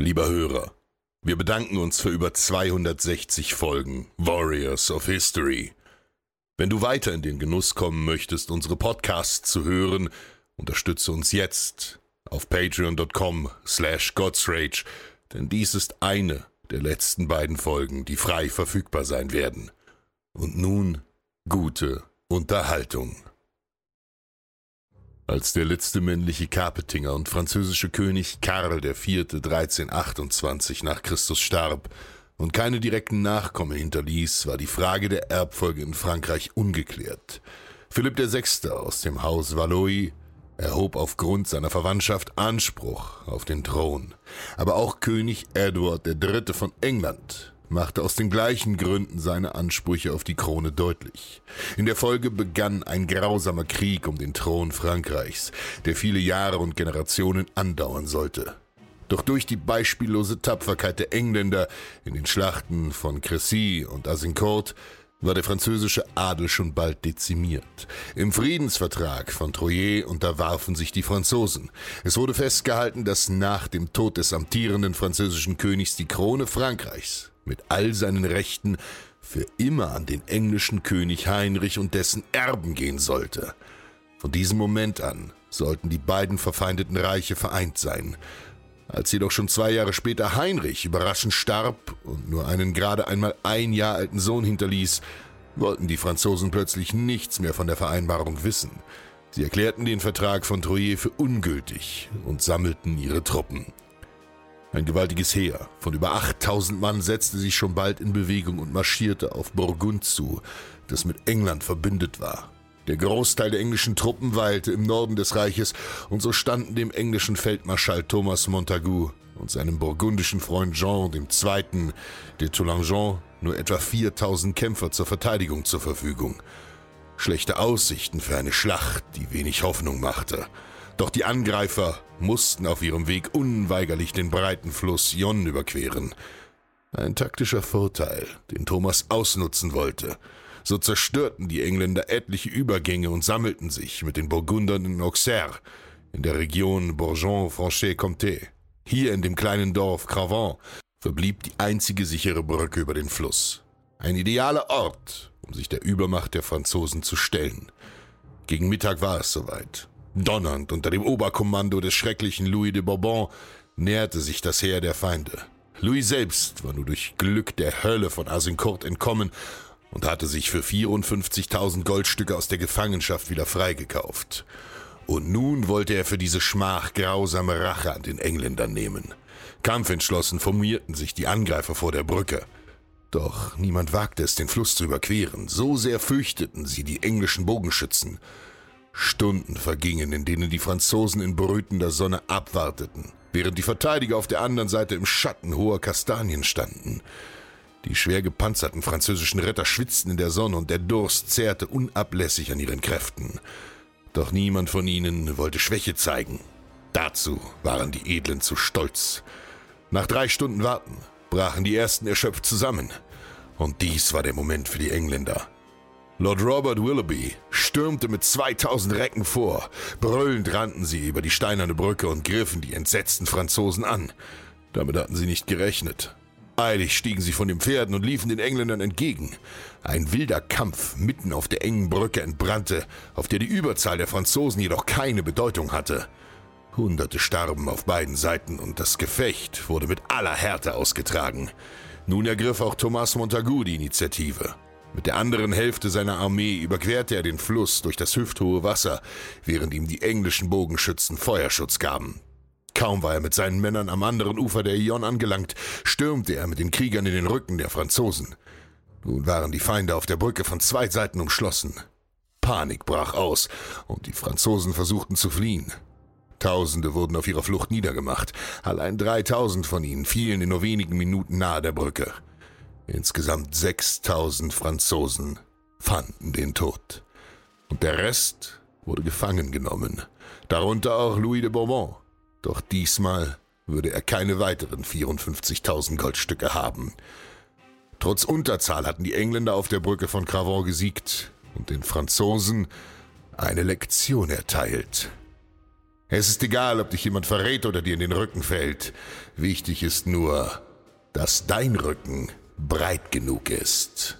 Lieber Hörer, wir bedanken uns für über 260 Folgen Warriors of History. Wenn du weiter in den Genuss kommen möchtest, unsere Podcasts zu hören, unterstütze uns jetzt auf patreon.com slash godsrage, denn dies ist eine der letzten beiden Folgen, die frei verfügbar sein werden. Und nun gute Unterhaltung. Als der letzte männliche Kapetinger und französische König Karl IV. 1328 nach Christus starb und keine direkten Nachkommen hinterließ, war die Frage der Erbfolge in Frankreich ungeklärt. Philipp VI. aus dem Haus Valois erhob aufgrund seiner Verwandtschaft Anspruch auf den Thron. Aber auch König Edward III. von England machte aus den gleichen Gründen seine Ansprüche auf die Krone deutlich. In der Folge begann ein grausamer Krieg um den Thron Frankreichs, der viele Jahre und Generationen andauern sollte. Doch durch die beispiellose Tapferkeit der Engländer in den Schlachten von Crécy und Azincourt war der französische Adel schon bald dezimiert. Im Friedensvertrag von Troyes unterwarfen sich die Franzosen. Es wurde festgehalten, dass nach dem Tod des amtierenden französischen Königs die Krone Frankreichs mit all seinen Rechten für immer an den englischen König Heinrich und dessen Erben gehen sollte. Von diesem Moment an sollten die beiden verfeindeten Reiche vereint sein. Als jedoch schon zwei Jahre später Heinrich überraschend starb und nur einen gerade einmal ein Jahr alten Sohn hinterließ, wollten die Franzosen plötzlich nichts mehr von der Vereinbarung wissen. Sie erklärten den Vertrag von Troyes für ungültig und sammelten ihre Truppen. Ein gewaltiges Heer von über 8000 Mann setzte sich schon bald in Bewegung und marschierte auf Burgund zu, das mit England verbündet war. Der Großteil der englischen Truppen weilte im Norden des Reiches, und so standen dem englischen Feldmarschall Thomas Montagu und seinem burgundischen Freund Jean II. de Toulangeon nur etwa 4000 Kämpfer zur Verteidigung zur Verfügung. Schlechte Aussichten für eine Schlacht, die wenig Hoffnung machte. Doch die Angreifer mussten auf ihrem Weg unweigerlich den breiten Fluss Yonne überqueren. Ein taktischer Vorteil, den Thomas ausnutzen wollte – so zerstörten die Engländer etliche Übergänge und sammelten sich mit den Burgundern in Auxerre, in der Region Bourgogne-Franche-Comté. Hier in dem kleinen Dorf Cravant verblieb die einzige sichere Brücke über den Fluss. Ein idealer Ort, um sich der Übermacht der Franzosen zu stellen. Gegen Mittag war es soweit. Donnernd unter dem Oberkommando des schrecklichen Louis de Bourbon näherte sich das Heer der Feinde. Louis selbst war nur durch Glück der Hölle von Azincourt entkommen und hatte sich für 54.000 Goldstücke aus der Gefangenschaft wieder freigekauft. Und nun wollte er für diese Schmach grausame Rache an den Engländern nehmen. Kampfentschlossen formierten sich die Angreifer vor der Brücke. Doch niemand wagte es, den Fluss zu überqueren. So sehr fürchteten sie die englischen Bogenschützen. Stunden vergingen, in denen die Franzosen in brütender Sonne abwarteten, während die Verteidiger auf der anderen Seite im Schatten hoher Kastanien standen. Die schwer gepanzerten französischen Ritter schwitzten in der Sonne und der Durst zehrte unablässig an ihren Kräften. Doch niemand von ihnen wollte Schwäche zeigen. Dazu waren die Edlen zu stolz. Nach drei Stunden Warten brachen die ersten erschöpft zusammen. Und dies war der Moment für die Engländer. Lord Robert Willoughby stürmte mit 2000 Recken vor. Brüllend rannten sie über die steinerne Brücke und griffen die entsetzten Franzosen an. Damit hatten sie nicht gerechnet. Eilig stiegen sie von den Pferden und liefen den Engländern entgegen. Ein wilder Kampf mitten auf der engen Brücke entbrannte, auf der die Überzahl der Franzosen jedoch keine Bedeutung hatte. Hunderte starben auf beiden Seiten und das Gefecht wurde mit aller Härte ausgetragen. Nun ergriff auch Thomas Montagu die Initiative. Mit der anderen Hälfte seiner Armee überquerte er den Fluss durch das hüfthohe Wasser, während ihm die englischen Bogenschützen Feuerschutz gaben. Kaum war er mit seinen Männern am anderen Ufer der Ion angelangt, stürmte er mit den Kriegern in den Rücken der Franzosen. Nun waren die Feinde auf der Brücke von zwei Seiten umschlossen. Panik brach aus, und die Franzosen versuchten zu fliehen. Tausende wurden auf ihrer Flucht niedergemacht. Allein dreitausend von ihnen fielen in nur wenigen Minuten nahe der Brücke. Insgesamt 6000 Franzosen fanden den Tod. Und der Rest wurde gefangen genommen, darunter auch Louis de Bourbon. Doch diesmal würde er keine weiteren 54.000 Goldstücke haben. Trotz Unterzahl hatten die Engländer auf der Brücke von Cravon gesiegt und den Franzosen eine Lektion erteilt. Es ist egal, ob dich jemand verrät oder dir in den Rücken fällt. Wichtig ist nur, dass dein Rücken breit genug ist.